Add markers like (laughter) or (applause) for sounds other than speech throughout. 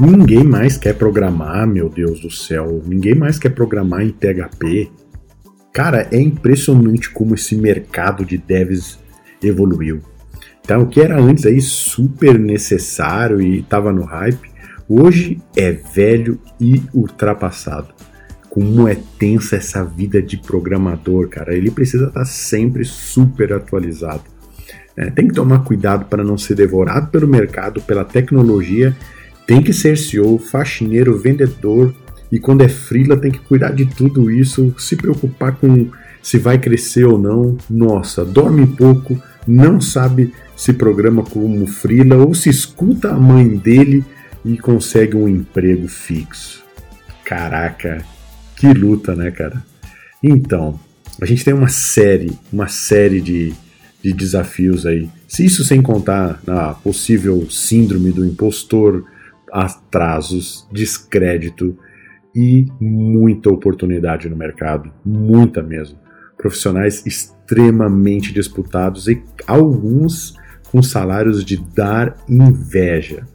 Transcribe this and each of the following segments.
Ninguém mais quer programar, meu Deus do céu. Ninguém mais quer programar em PHP. Cara, é impressionante como esse mercado de devs evoluiu. Então, o que era antes aí super necessário e estava no hype, hoje é velho e ultrapassado. Como é tensa essa vida de programador, cara. Ele precisa estar tá sempre super atualizado. É, tem que tomar cuidado para não ser devorado pelo mercado, pela tecnologia. Tem que ser CEO, faxineiro, vendedor. E quando é freela, tem que cuidar de tudo isso, se preocupar com se vai crescer ou não. Nossa, dorme pouco, não sabe se programa como freela ou se escuta a mãe dele e consegue um emprego fixo. Caraca, que luta, né, cara? Então, a gente tem uma série, uma série de, de desafios aí. Se isso sem contar na possível síndrome do impostor, atrasos, descrédito e muita oportunidade no mercado, muita mesmo. Profissionais extremamente disputados e alguns com salários de dar inveja.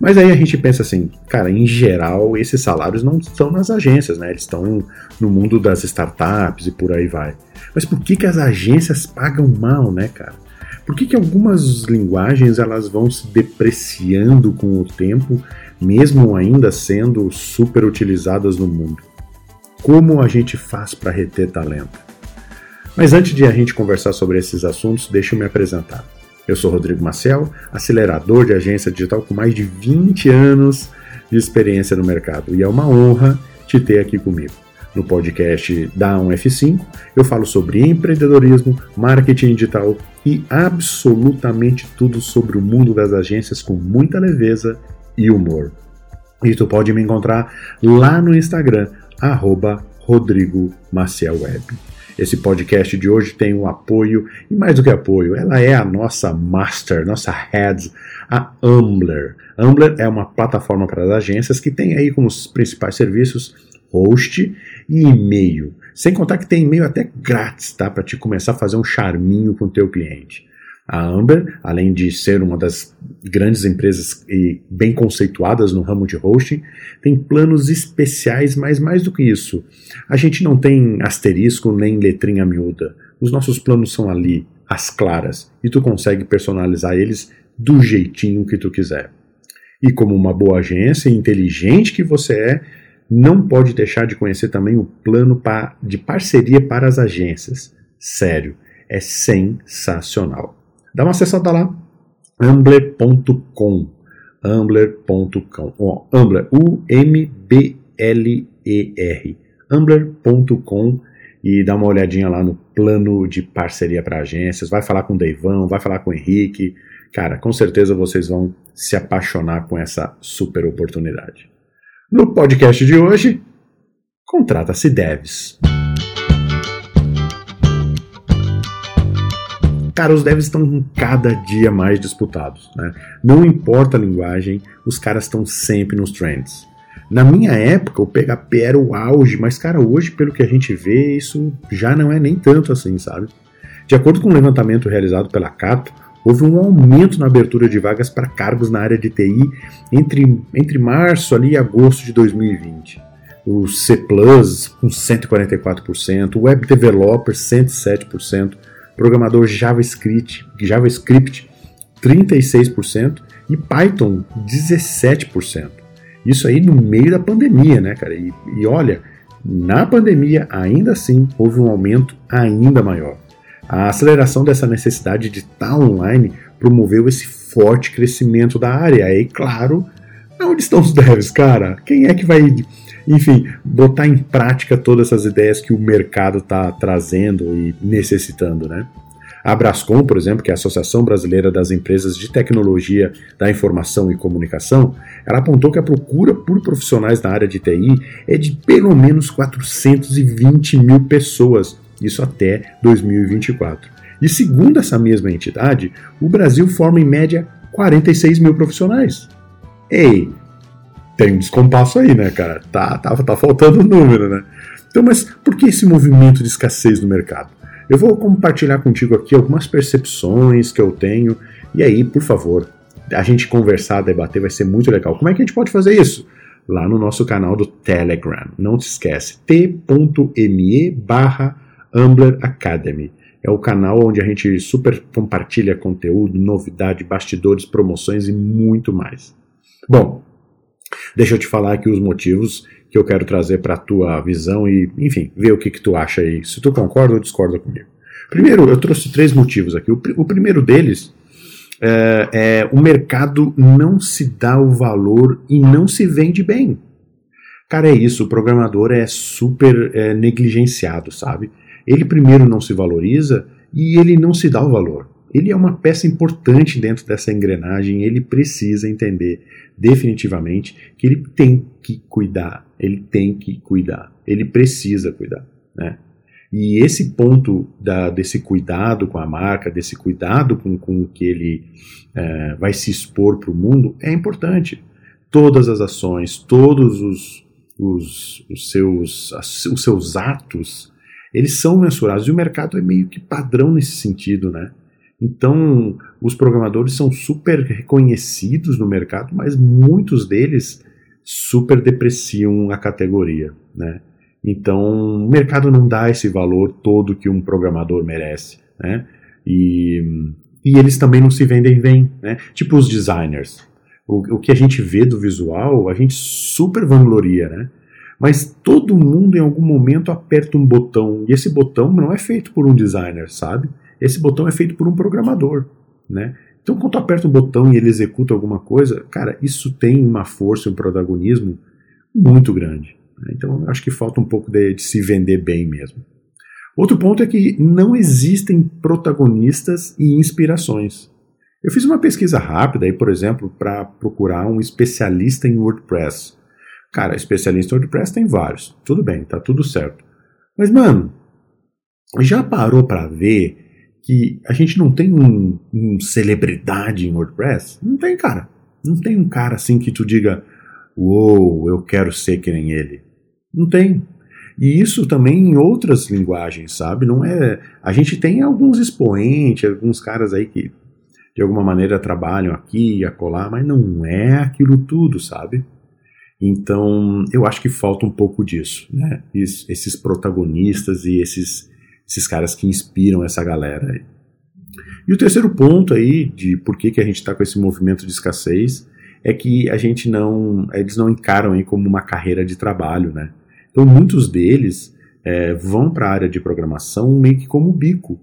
Mas aí a gente pensa assim, cara, em geral esses salários não estão nas agências, né? Eles estão no mundo das startups e por aí vai. Mas por que, que as agências pagam mal, né, cara? Por que, que algumas linguagens elas vão se depreciando com o tempo, mesmo ainda sendo super utilizadas no mundo? Como a gente faz para reter talento? Mas antes de a gente conversar sobre esses assuntos, deixa eu me apresentar. Eu sou Rodrigo Maciel, acelerador de agência digital com mais de 20 anos de experiência no mercado, e é uma honra te ter aqui comigo. No podcast da 1F5, eu falo sobre empreendedorismo, marketing digital e absolutamente tudo sobre o mundo das agências com muita leveza e humor. E tu pode me encontrar lá no Instagram, arroba Rodrigo Maciel Web. Esse podcast de hoje tem o um apoio, e mais do que apoio, ela é a nossa master, nossa head, a Ambler. Ambler é uma plataforma para as agências que tem aí como os principais serviços host e e-mail. Sem contar que tem e-mail até grátis, tá? Para te começar a fazer um charminho com o teu cliente. A Amber, além de ser uma das grandes empresas e bem conceituadas no ramo de hosting, tem planos especiais, mas mais do que isso, a gente não tem asterisco nem letrinha miúda. Os nossos planos são ali, as claras, e tu consegue personalizar eles do jeitinho que tu quiser. E como uma boa agência inteligente que você é, não pode deixar de conhecer também o plano de parceria para as agências. Sério, é sensacional. Dá uma acessada lá, ambler.com. Ambler.com. Oh, Ambler, U-M-B-L-E-R. Ambler.com e dá uma olhadinha lá no plano de parceria para agências. Vai falar com o Deivão, vai falar com o Henrique. Cara, com certeza vocês vão se apaixonar com essa super oportunidade. No podcast de hoje, contrata-se devs. Cara, os devs estão cada dia mais disputados. Né? Não importa a linguagem, os caras estão sempre nos trends. Na minha época, o PHP era o auge, mas, cara, hoje, pelo que a gente vê, isso já não é nem tanto assim, sabe? De acordo com um levantamento realizado pela Cato, houve um aumento na abertura de vagas para cargos na área de TI entre, entre março ali e agosto de 2020. O C+, com 144%, o Web Developer, 107%, programador JavaScript, JavaScript 36% e Python 17%. Isso aí no meio da pandemia, né, cara? E, e olha, na pandemia ainda assim houve um aumento ainda maior. A aceleração dessa necessidade de estar online promoveu esse forte crescimento da área. E claro, onde estão os devs, cara? Quem é que vai enfim, botar em prática todas essas ideias que o mercado está trazendo e necessitando, né? A Brascom, por exemplo, que é a Associação Brasileira das Empresas de Tecnologia da Informação e Comunicação, ela apontou que a procura por profissionais na área de TI é de pelo menos 420 mil pessoas, isso até 2024. E segundo essa mesma entidade, o Brasil forma em média 46 mil profissionais. Ei, tem um descompasso aí, né, cara? Tá, tá, tá faltando número, né? Então, mas por que esse movimento de escassez no mercado? Eu vou compartilhar contigo aqui algumas percepções que eu tenho, e aí, por favor, a gente conversar, debater, vai ser muito legal. Como é que a gente pode fazer isso? Lá no nosso canal do Telegram. Não te esquece, t.me barra Ambler Academy. É o canal onde a gente super compartilha conteúdo, novidade, bastidores, promoções e muito mais. Bom, deixa eu te falar aqui os motivos que eu quero trazer para a tua visão e, enfim, ver o que, que tu acha aí. Se tu concorda ou discorda comigo. Primeiro, eu trouxe três motivos aqui. O, o primeiro deles é, é, o mercado não se dá o valor e não se vende bem. Cara, é isso, o programador é super é, negligenciado, sabe? Ele primeiro não se valoriza e ele não se dá o valor. Ele é uma peça importante dentro dessa engrenagem, ele precisa entender definitivamente que ele tem que cuidar, ele tem que cuidar, ele precisa cuidar, né? E esse ponto da, desse cuidado com a marca, desse cuidado com, com que ele é, vai se expor para o mundo, é importante. Todas as ações, todos os, os, os, seus, os seus atos, eles são mensurados. E o mercado é meio que padrão nesse sentido, né? Então, os programadores são super reconhecidos no mercado, mas muitos deles super depreciam a categoria, né? Então, o mercado não dá esse valor todo que um programador merece, né? E, e eles também não se vendem bem, né? Tipo os designers. O, o que a gente vê do visual, a gente super vangloria, né? Mas todo mundo em algum momento aperta um botão, e esse botão não é feito por um designer, sabe? Esse botão é feito por um programador, né? Então, quando tu aperta um botão e ele executa alguma coisa, cara, isso tem uma força, um protagonismo muito grande. Né? Então, acho que falta um pouco de, de se vender bem mesmo. Outro ponto é que não existem protagonistas e inspirações. Eu fiz uma pesquisa rápida aí, por exemplo, para procurar um especialista em WordPress. Cara, especialista em WordPress tem vários. Tudo bem, tá tudo certo. Mas, mano, já parou para ver que a gente não tem um, um, celebridade em WordPress? Não tem, cara. Não tem um cara assim que tu diga, uou, wow, eu quero ser que nem ele. Não tem. E isso também em outras linguagens, sabe? Não é. A gente tem alguns expoentes, alguns caras aí que de alguma maneira trabalham aqui e acolá, mas não é aquilo tudo, sabe? Então, eu acho que falta um pouco disso, né? Esses protagonistas e esses, esses caras que inspiram essa galera aí. E o terceiro ponto aí de por que, que a gente está com esse movimento de escassez é que a gente não, eles não encaram aí como uma carreira de trabalho, né? Então muitos deles é, vão para a área de programação meio que como bico.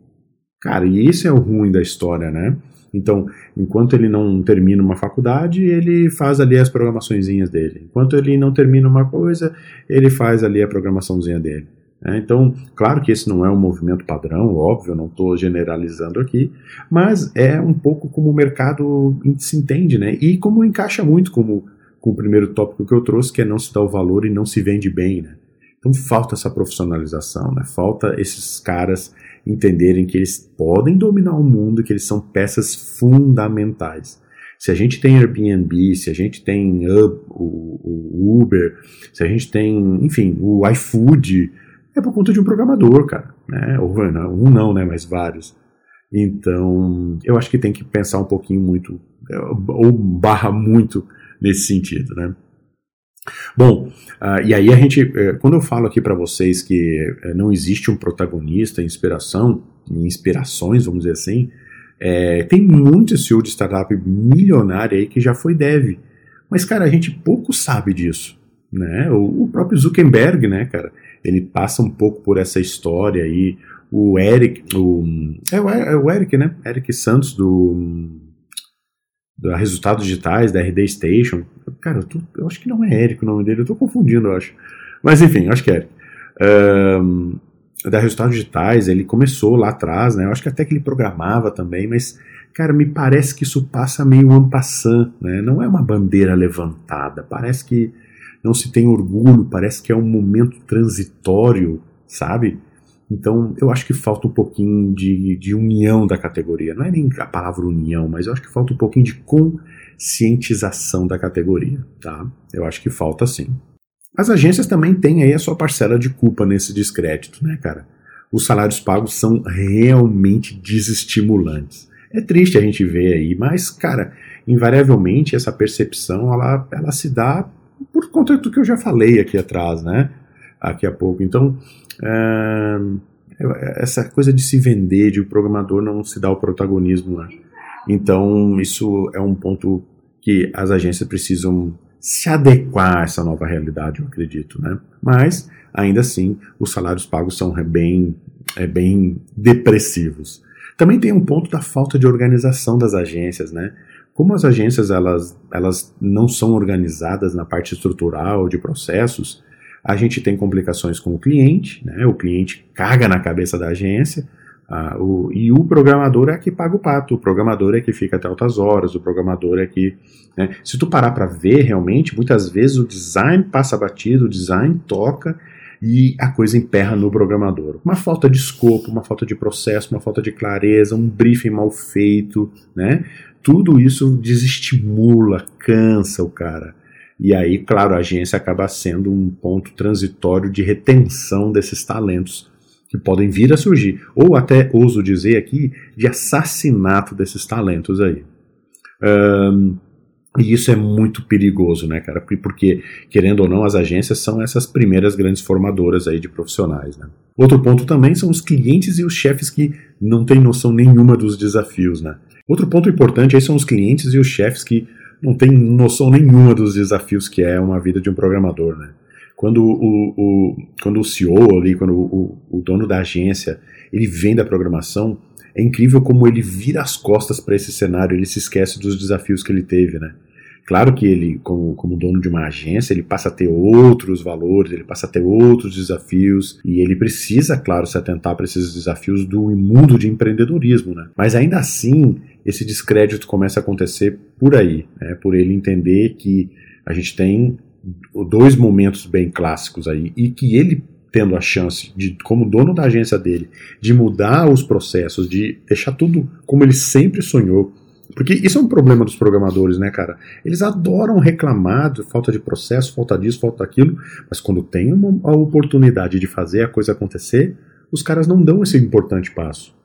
Cara, e esse é o ruim da história, né? Então, enquanto ele não termina uma faculdade, ele faz ali as programaçõezinhas dele. Enquanto ele não termina uma coisa, ele faz ali a programaçãozinha dele. É, então, claro que esse não é um movimento padrão, óbvio, não estou generalizando aqui, mas é um pouco como o mercado se entende, né? E como encaixa muito como, com o primeiro tópico que eu trouxe, que é não se dar o valor e não se vende bem, né? Então falta essa profissionalização, né? Falta esses caras entenderem que eles podem dominar o mundo, que eles são peças fundamentais. Se a gente tem Airbnb, se a gente tem o, Uber, se a gente tem, enfim, o iFood, é por conta de um programador, cara. Né? Ou, um não, né? Mas vários. Então, eu acho que tem que pensar um pouquinho muito, ou barra muito nesse sentido, né? Bom, uh, e aí a gente, uh, quando eu falo aqui para vocês que uh, não existe um protagonista, inspiração, inspirações, vamos dizer assim, é, tem muito CEO de startup milionário aí que já foi dev. Mas, cara, a gente pouco sabe disso. Né? O, o próprio Zuckerberg, né, cara, ele passa um pouco por essa história aí. O Eric, o, é, o, é o Eric, né? Eric Santos do Resultados Digitais, da RD Station. Cara, eu, tô, eu, acho que não é Eric o nome dele, eu tô confundindo, eu acho. Mas enfim, acho que é Eric. Um, da Resultados Digitais, ele começou lá atrás, né? Eu acho que até que ele programava também, mas, cara, me parece que isso passa meio en passant, né? Não é uma bandeira levantada, parece que não se tem orgulho, parece que é um momento transitório, sabe? Então, eu acho que falta um pouquinho de, de união da categoria. Não é nem a palavra união, mas eu acho que falta um pouquinho de conscientização da categoria, tá? Eu acho que falta sim. As agências também têm aí a sua parcela de culpa nesse descrédito, né, cara? Os salários pagos são realmente desestimulantes. É triste a gente ver aí, mas, cara, invariavelmente essa percepção ela, ela se dá por conta do que eu já falei aqui atrás, né? Aqui a pouco. Então, é, essa coisa de se vender, de o programador não se dar o protagonismo, né? Então, isso é um ponto que as agências precisam se adequar a essa nova realidade, eu acredito, né? Mas, ainda assim, os salários pagos são bem, é, bem depressivos. Também tem um ponto da falta de organização das agências, né? Como as agências elas, elas não são organizadas na parte estrutural de processos, a gente tem complicações com o cliente, né? o cliente caga na cabeça da agência, ah, o, e o programador é que paga o pato, o programador é que fica até altas horas, o programador é que. Né? Se tu parar para ver realmente, muitas vezes o design passa batido, o design toca e a coisa emperra no programador. Uma falta de escopo, uma falta de processo, uma falta de clareza, um briefing mal feito, né? tudo isso desestimula, cansa o cara. E aí, claro, a agência acaba sendo um ponto transitório de retenção desses talentos que podem vir a surgir, ou até ouso dizer aqui, de assassinato desses talentos aí. Um, e isso é muito perigoso, né, cara? Porque, querendo ou não, as agências são essas primeiras grandes formadoras aí de profissionais, né? Outro ponto também são os clientes e os chefes que não têm noção nenhuma dos desafios, né? Outro ponto importante aí são os clientes e os chefes que não têm noção nenhuma dos desafios que é uma vida de um programador, né? Quando o, o, quando o CEO ali, quando o, o dono da agência, ele vem da programação, é incrível como ele vira as costas para esse cenário, ele se esquece dos desafios que ele teve, né? Claro que ele, como, como dono de uma agência, ele passa a ter outros valores, ele passa a ter outros desafios e ele precisa, claro, se atentar para esses desafios do mundo de empreendedorismo, né? Mas ainda assim, esse descrédito começa a acontecer por aí, né? Por ele entender que a gente tem dois momentos bem clássicos aí e que ele tendo a chance de, como dono da agência dele, de mudar os processos, de deixar tudo como ele sempre sonhou, porque isso é um problema dos programadores, né, cara? Eles adoram reclamar de falta de processo, falta disso, falta daquilo, mas quando tem uma, a oportunidade de fazer a coisa acontecer, os caras não dão esse importante passo.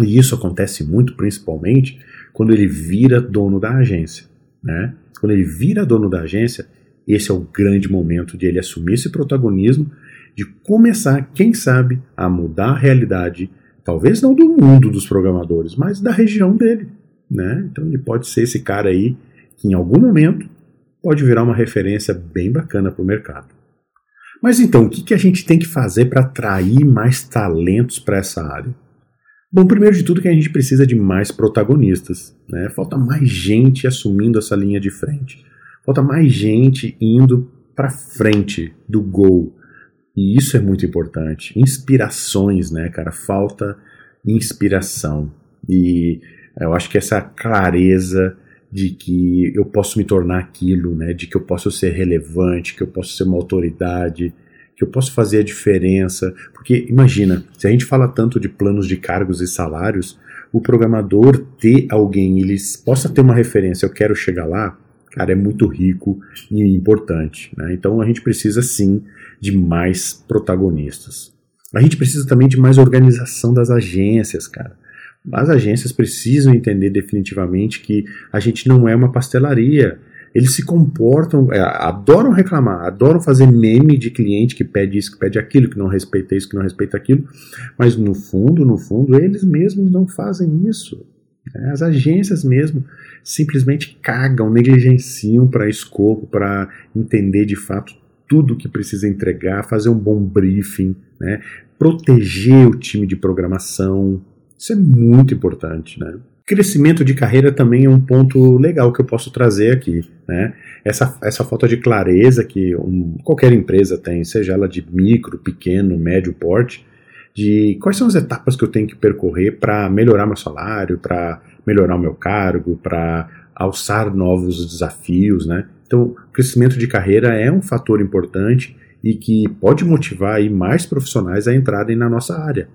E isso acontece muito, principalmente, quando ele vira dono da agência, né? Quando ele vira dono da agência, esse é o grande momento de ele assumir esse protagonismo, de começar, quem sabe, a mudar a realidade, talvez não do mundo dos programadores, mas da região dele né? Então ele pode ser esse cara aí que em algum momento pode virar uma referência bem bacana para o mercado. Mas então, o que, que a gente tem que fazer para atrair mais talentos para essa área? Bom, primeiro de tudo que a gente precisa de mais protagonistas, né? Falta mais gente assumindo essa linha de frente. Falta mais gente indo para frente do gol. E isso é muito importante. Inspirações, né, cara? Falta inspiração. E eu acho que essa clareza de que eu posso me tornar aquilo, né, de que eu posso ser relevante, que eu posso ser uma autoridade, que eu posso fazer a diferença. Porque imagina, se a gente fala tanto de planos de cargos e salários, o programador ter alguém, ele possa ter uma referência, eu quero chegar lá, cara, é muito rico e importante. Né? Então a gente precisa sim de mais protagonistas. A gente precisa também de mais organização das agências, cara. As agências precisam entender definitivamente que a gente não é uma pastelaria. Eles se comportam, é, adoram reclamar, adoram fazer meme de cliente que pede isso, que pede aquilo, que não respeita isso, que não respeita aquilo, mas no fundo, no fundo, eles mesmos não fazem isso. Né? As agências mesmo simplesmente cagam, negligenciam para escopo, para entender de fato tudo que precisa entregar, fazer um bom briefing, né? proteger o time de programação, isso é muito importante, né? Crescimento de carreira também é um ponto legal que eu posso trazer aqui, né? Essa, essa falta de clareza que um, qualquer empresa tem, seja ela de micro, pequeno, médio porte, de quais são as etapas que eu tenho que percorrer para melhorar meu salário, para melhorar o meu cargo, para alçar novos desafios, né? Então, crescimento de carreira é um fator importante e que pode motivar aí mais profissionais a entrarem na nossa área.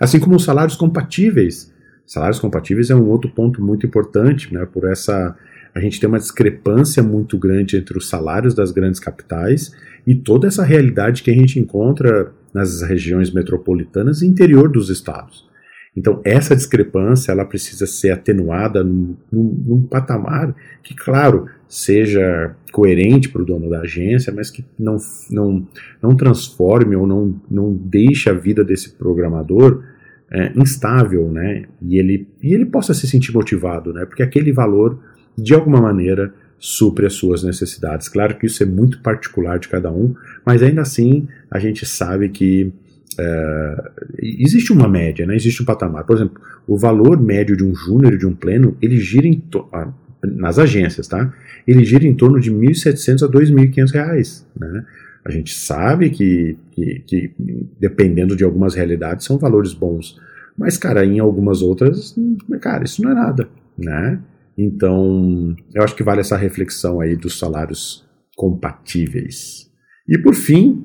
Assim como os salários compatíveis. Salários compatíveis é um outro ponto muito importante, né, por essa a gente tem uma discrepância muito grande entre os salários das grandes capitais e toda essa realidade que a gente encontra nas regiões metropolitanas e interior dos estados. Então, essa discrepância ela precisa ser atenuada num, num, num patamar que, claro, seja coerente para o dono da agência, mas que não, não, não transforme ou não, não deixe a vida desse programador é, instável, né? E ele, e ele possa se sentir motivado, né? Porque aquele valor, de alguma maneira, supre as suas necessidades. Claro que isso é muito particular de cada um, mas ainda assim a gente sabe que é, existe uma média, né? existe um patamar. Por exemplo, o valor médio de um júnior e de um pleno, ele gira em ah, nas agências, tá? Ele gira em torno de R$ 1.700 a R$ 2.500, né? A gente sabe que, que, que, dependendo de algumas realidades, são valores bons. Mas, cara, em algumas outras, cara, isso não é nada, né? Então, eu acho que vale essa reflexão aí dos salários compatíveis. E por fim,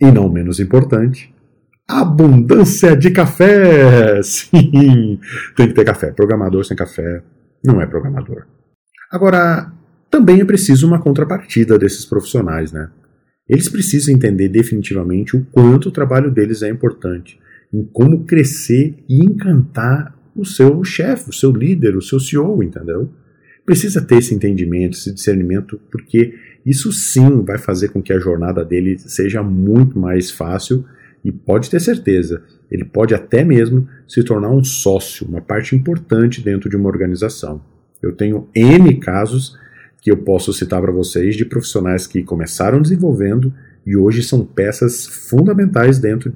e não menos importante, abundância de café! (laughs) Sim, tem que ter café. Programador sem café não é programador. Agora, também é preciso uma contrapartida desses profissionais, né? Eles precisam entender definitivamente o quanto o trabalho deles é importante, em como crescer e encantar o seu chefe, o seu líder, o seu CEO, entendeu? Precisa ter esse entendimento, esse discernimento, porque isso sim vai fazer com que a jornada dele seja muito mais fácil e pode ter certeza, ele pode até mesmo se tornar um sócio, uma parte importante dentro de uma organização. Eu tenho N casos que eu posso citar para vocês de profissionais que começaram desenvolvendo e hoje são peças fundamentais dentro,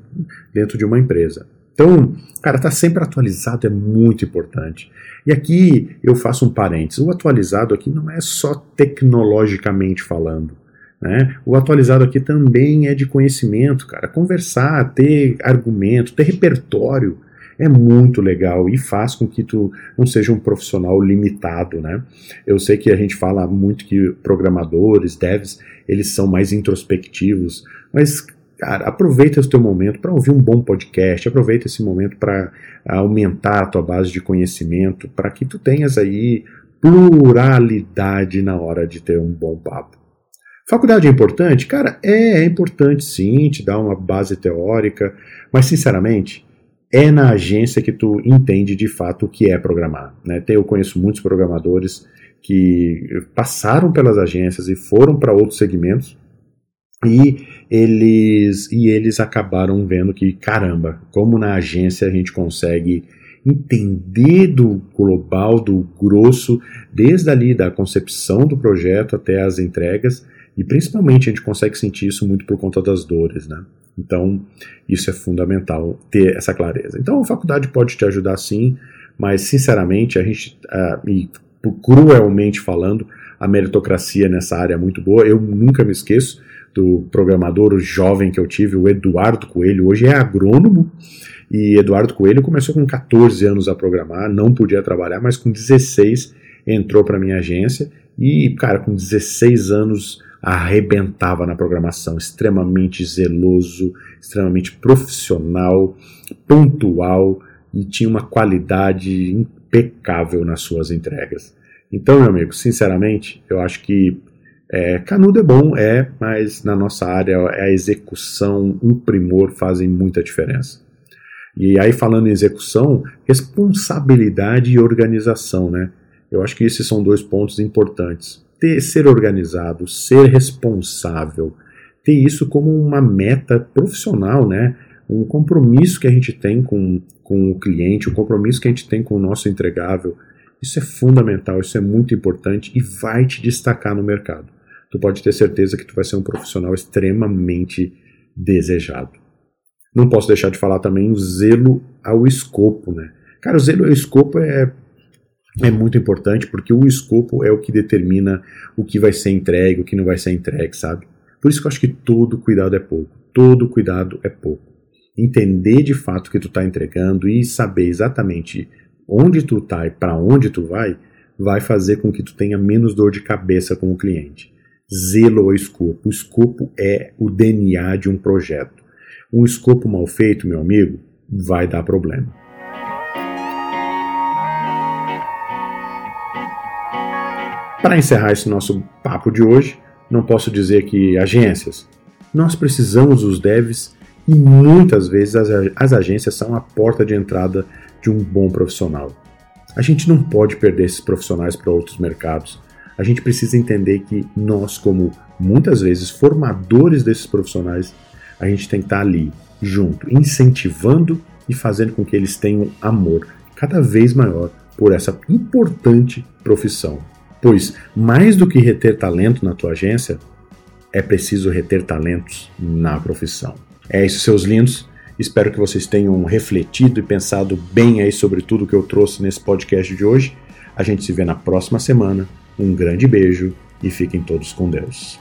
dentro de uma empresa. Então, cara, estar tá sempre atualizado é muito importante. E aqui eu faço um parênteses. O atualizado aqui não é só tecnologicamente falando. Né? O atualizado aqui também é de conhecimento, cara. Conversar, ter argumento, ter repertório é muito legal e faz com que tu não seja um profissional limitado, né? Eu sei que a gente fala muito que programadores, devs, eles são mais introspectivos, mas cara, aproveita o teu momento para ouvir um bom podcast, aproveita esse momento para aumentar a tua base de conhecimento, para que tu tenhas aí pluralidade na hora de ter um bom papo. Faculdade é importante? Cara, é, é importante sim, te dá uma base teórica, mas sinceramente, é na agência que tu entende de fato o que é programar. Né? Eu conheço muitos programadores que passaram pelas agências e foram para outros segmentos e eles e eles acabaram vendo que caramba, como na agência a gente consegue entender do global, do grosso, desde ali da concepção do projeto até as entregas e principalmente a gente consegue sentir isso muito por conta das dores, né? Então, isso é fundamental ter essa clareza. Então, a faculdade pode te ajudar sim, mas sinceramente, a gente, uh, e cruelmente falando, a meritocracia nessa área é muito boa. Eu nunca me esqueço do programador jovem que eu tive, o Eduardo Coelho, hoje é agrônomo. E Eduardo Coelho começou com 14 anos a programar, não podia trabalhar, mas com 16 entrou para minha agência e, cara, com 16 anos arrebentava na programação, extremamente zeloso, extremamente profissional, pontual e tinha uma qualidade impecável nas suas entregas. Então, meu amigo, sinceramente, eu acho que é, canudo é bom, é, mas na nossa área a execução, o primor fazem muita diferença. E aí, falando em execução, responsabilidade e organização, né? Eu acho que esses são dois pontos importantes ter, ser organizado, ser responsável, ter isso como uma meta profissional, né? Um compromisso que a gente tem com, com o cliente, um compromisso que a gente tem com o nosso entregável. Isso é fundamental, isso é muito importante e vai te destacar no mercado. Tu pode ter certeza que tu vai ser um profissional extremamente desejado. Não posso deixar de falar também o zelo ao escopo, né? Cara, o zelo ao escopo é é muito importante porque o escopo é o que determina o que vai ser entregue, o que não vai ser entregue, sabe? Por isso que eu acho que todo cuidado é pouco. Todo cuidado é pouco. Entender de fato o que tu está entregando e saber exatamente onde tu está e para onde tu vai, vai fazer com que tu tenha menos dor de cabeça com o cliente. Zelo ao escopo. O escopo é o DNA de um projeto. Um escopo mal feito, meu amigo, vai dar problema. Para encerrar esse nosso papo de hoje, não posso dizer que agências. Nós precisamos dos devs e muitas vezes as, as agências são a porta de entrada de um bom profissional. A gente não pode perder esses profissionais para outros mercados. A gente precisa entender que nós, como muitas vezes formadores desses profissionais, a gente tem que estar ali, junto, incentivando e fazendo com que eles tenham amor cada vez maior por essa importante profissão. Pois, mais do que reter talento na tua agência, é preciso reter talentos na profissão. É isso, seus lindos. Espero que vocês tenham refletido e pensado bem aí sobre tudo que eu trouxe nesse podcast de hoje. A gente se vê na próxima semana. Um grande beijo e fiquem todos com Deus.